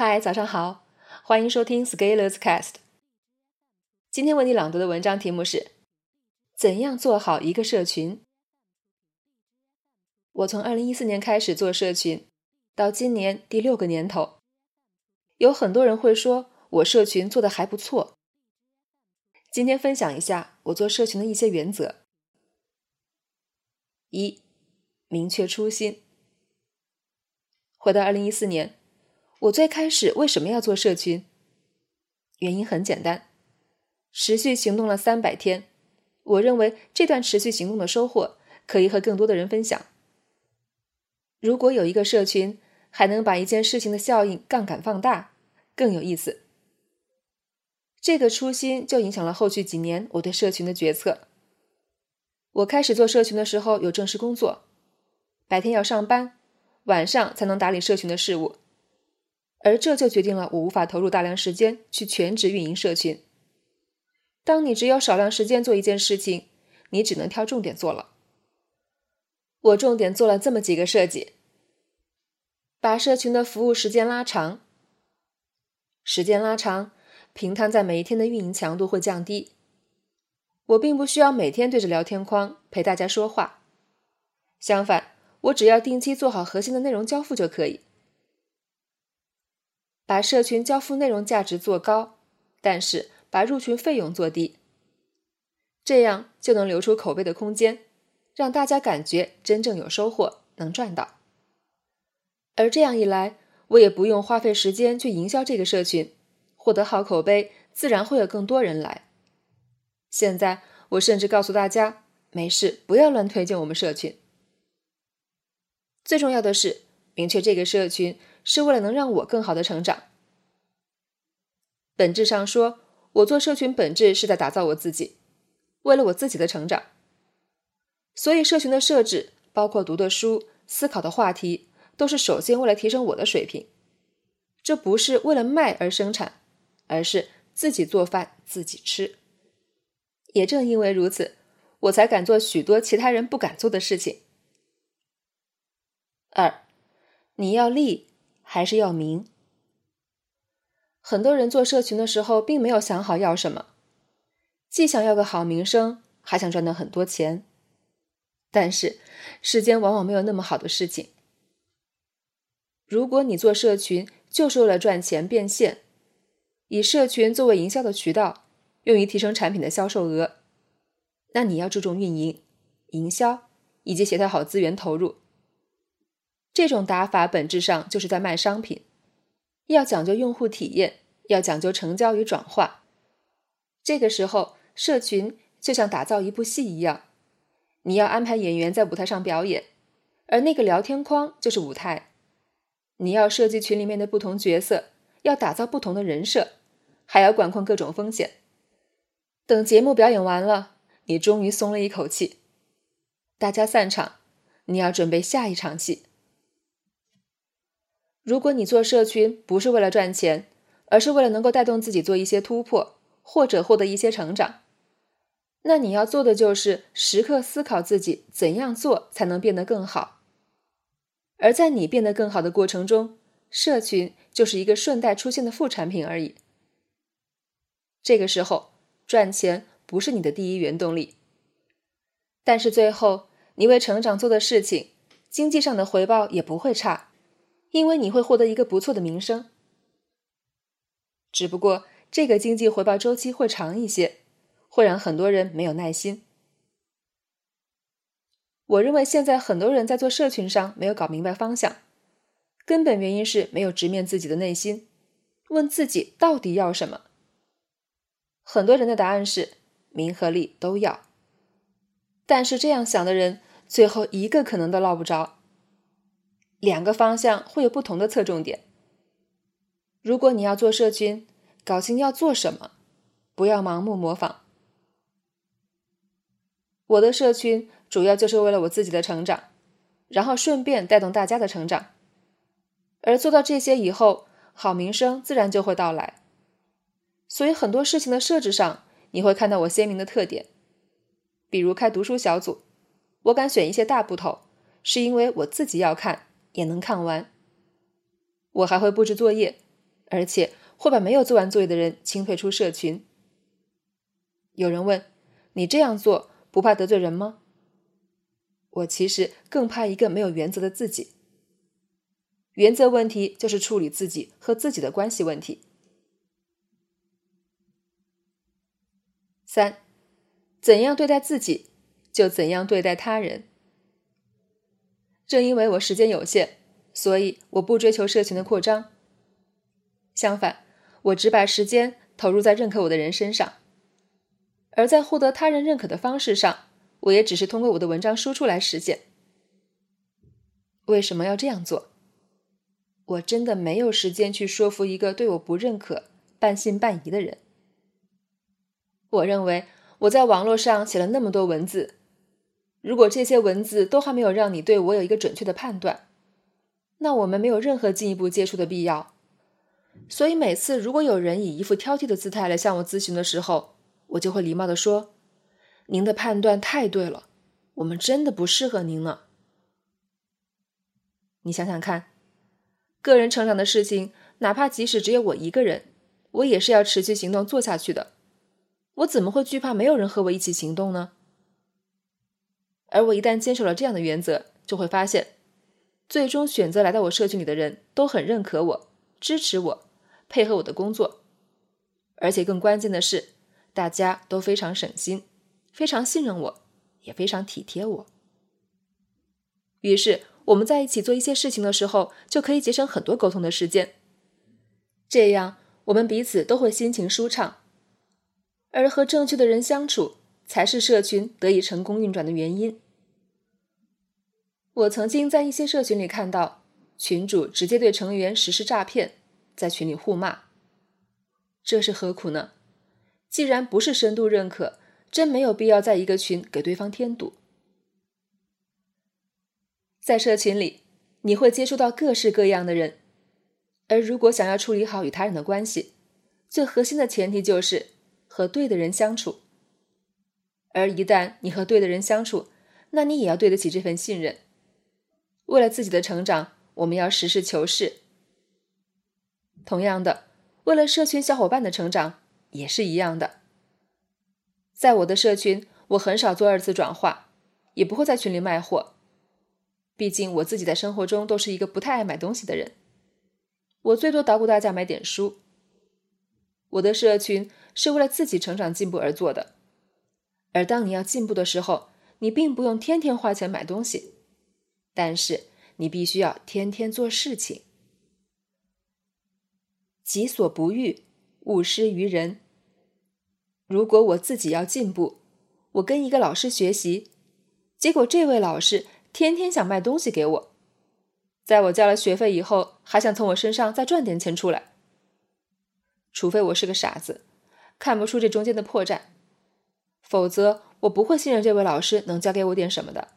嗨，早上好，欢迎收听 Scalers Cast。今天为你朗读的文章题目是：怎样做好一个社群？我从二零一四年开始做社群，到今年第六个年头，有很多人会说我社群做的还不错。今天分享一下我做社群的一些原则：一、明确初心。回到二零一四年。我最开始为什么要做社群？原因很简单，持续行动了三百天，我认为这段持续行动的收获可以和更多的人分享。如果有一个社群还能把一件事情的效应杠杆放大，更有意思。这个初心就影响了后续几年我对社群的决策。我开始做社群的时候有正式工作，白天要上班，晚上才能打理社群的事务。而这就决定了我无法投入大量时间去全职运营社群。当你只有少量时间做一件事情，你只能挑重点做了。我重点做了这么几个设计：把社群的服务时间拉长，时间拉长，平摊在每一天的运营强度会降低。我并不需要每天对着聊天框陪大家说话，相反，我只要定期做好核心的内容交付就可以。把社群交付内容价值做高，但是把入群费用做低，这样就能留出口碑的空间，让大家感觉真正有收获，能赚到。而这样一来，我也不用花费时间去营销这个社群，获得好口碑，自然会有更多人来。现在我甚至告诉大家，没事，不要乱推荐我们社群。最重要的是，明确这个社群。是为了能让我更好的成长。本质上说，我做社群本质是在打造我自己，为了我自己的成长。所以，社群的设置，包括读的书、思考的话题，都是首先为了提升我的水平。这不是为了卖而生产，而是自己做饭自己吃。也正因为如此，我才敢做许多其他人不敢做的事情。二，你要立。还是要名。很多人做社群的时候，并没有想好要什么，既想要个好名声，还想赚到很多钱。但是，世间往往没有那么好的事情。如果你做社群就是为了赚钱变现，以社群作为营销的渠道，用于提升产品的销售额，那你要注重运营、营销以及协调好资源投入。这种打法本质上就是在卖商品，要讲究用户体验，要讲究成交与转化。这个时候，社群就像打造一部戏一样，你要安排演员在舞台上表演，而那个聊天框就是舞台。你要设计群里面的不同角色，要打造不同的人设，还要管控各种风险。等节目表演完了，你终于松了一口气，大家散场，你要准备下一场戏。如果你做社群不是为了赚钱，而是为了能够带动自己做一些突破，或者获得一些成长，那你要做的就是时刻思考自己怎样做才能变得更好。而在你变得更好的过程中，社群就是一个顺带出现的副产品而已。这个时候，赚钱不是你的第一原动力，但是最后你为成长做的事情，经济上的回报也不会差。因为你会获得一个不错的名声，只不过这个经济回报周期会长一些，会让很多人没有耐心。我认为现在很多人在做社群上没有搞明白方向，根本原因是没有直面自己的内心，问自己到底要什么。很多人的答案是名和利都要，但是这样想的人最后一个可能都捞不着。两个方向会有不同的侧重点。如果你要做社群，搞清要做什么，不要盲目模仿。我的社群主要就是为了我自己的成长，然后顺便带动大家的成长。而做到这些以后，好名声自然就会到来。所以很多事情的设置上，你会看到我鲜明的特点。比如开读书小组，我敢选一些大部头，是因为我自己要看。也能看完。我还会布置作业，而且会把没有做完作业的人清退出社群。有人问：“你这样做不怕得罪人吗？”我其实更怕一个没有原则的自己。原则问题就是处理自己和自己的关系问题。三，怎样对待自己，就怎样对待他人。正因为我时间有限，所以我不追求社群的扩张。相反，我只把时间投入在认可我的人身上。而在获得他人认可的方式上，我也只是通过我的文章输出来实现。为什么要这样做？我真的没有时间去说服一个对我不认可、半信半疑的人。我认为我在网络上写了那么多文字，如果这些文字都还没有让你对我有一个准确的判断，那我们没有任何进一步接触的必要。所以每次如果有人以一副挑剔的姿态来向我咨询的时候，我就会礼貌地说：“您的判断太对了，我们真的不适合您呢。”你想想看。个人成长的事情，哪怕即使只有我一个人，我也是要持续行动做下去的。我怎么会惧怕没有人和我一起行动呢？而我一旦坚守了这样的原则，就会发现，最终选择来到我社群里的人都很认可我、支持我、配合我的工作，而且更关键的是，大家都非常省心，非常信任我，也非常体贴我。于是。我们在一起做一些事情的时候，就可以节省很多沟通的时间。这样，我们彼此都会心情舒畅。而和正确的人相处，才是社群得以成功运转的原因。我曾经在一些社群里看到，群主直接对成员实施诈骗，在群里互骂。这是何苦呢？既然不是深度认可，真没有必要在一个群给对方添堵。在社群里，你会接触到各式各样的人，而如果想要处理好与他人的关系，最核心的前提就是和对的人相处。而一旦你和对的人相处，那你也要对得起这份信任。为了自己的成长，我们要实事求是。同样的，为了社群小伙伴的成长，也是一样的。在我的社群，我很少做二次转化，也不会在群里卖货。毕竟我自己在生活中都是一个不太爱买东西的人，我最多捣鼓大家买点书。我的社群是为了自己成长进步而做的，而当你要进步的时候，你并不用天天花钱买东西，但是你必须要天天做事情。己所不欲，勿施于人。如果我自己要进步，我跟一个老师学习，结果这位老师。天天想卖东西给我，在我交了学费以后，还想从我身上再赚点钱出来。除非我是个傻子，看不出这中间的破绽，否则我不会信任这位老师能教给我点什么的。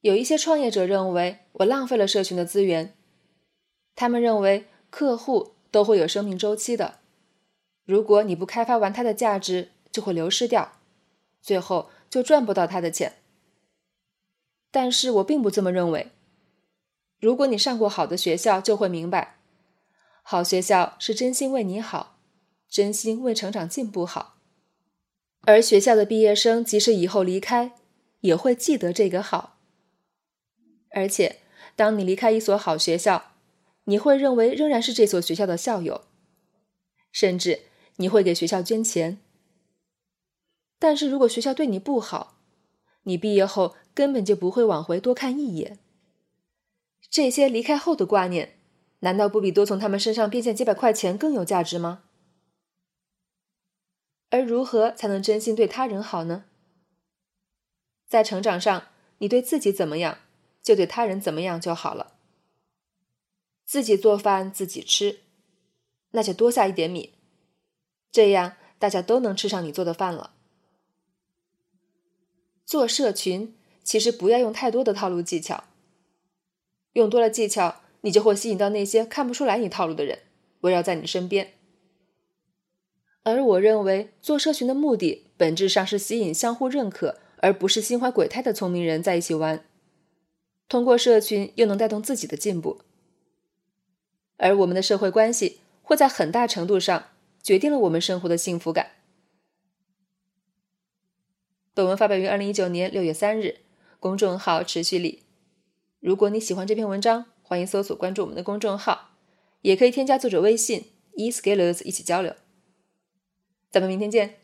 有一些创业者认为我浪费了社群的资源，他们认为客户都会有生命周期的，如果你不开发完他的价值，就会流失掉，最后就赚不到他的钱。但是我并不这么认为。如果你上过好的学校，就会明白，好学校是真心为你好，真心为成长进步好。而学校的毕业生即使以后离开，也会记得这个好。而且，当你离开一所好学校，你会认为仍然是这所学校的校友，甚至你会给学校捐钱。但是如果学校对你不好，你毕业后。根本就不会往回多看一眼。这些离开后的挂念，难道不比多从他们身上变现几百块钱更有价值吗？而如何才能真心对他人好呢？在成长上，你对自己怎么样，就对他人怎么样就好了。自己做饭自己吃，那就多下一点米，这样大家都能吃上你做的饭了。做社群。其实不要用太多的套路技巧，用多了技巧，你就会吸引到那些看不出来你套路的人围绕在你身边。而我认为做社群的目的本质上是吸引相互认可，而不是心怀鬼胎的聪明人在一起玩。通过社群又能带动自己的进步。而我们的社会关系会在很大程度上决定了我们生活的幸福感。本文发表于二零一九年六月三日，公众号持续力。如果你喜欢这篇文章，欢迎搜索关注我们的公众号，也可以添加作者微信 e scalers 一起交流。咱们明天见。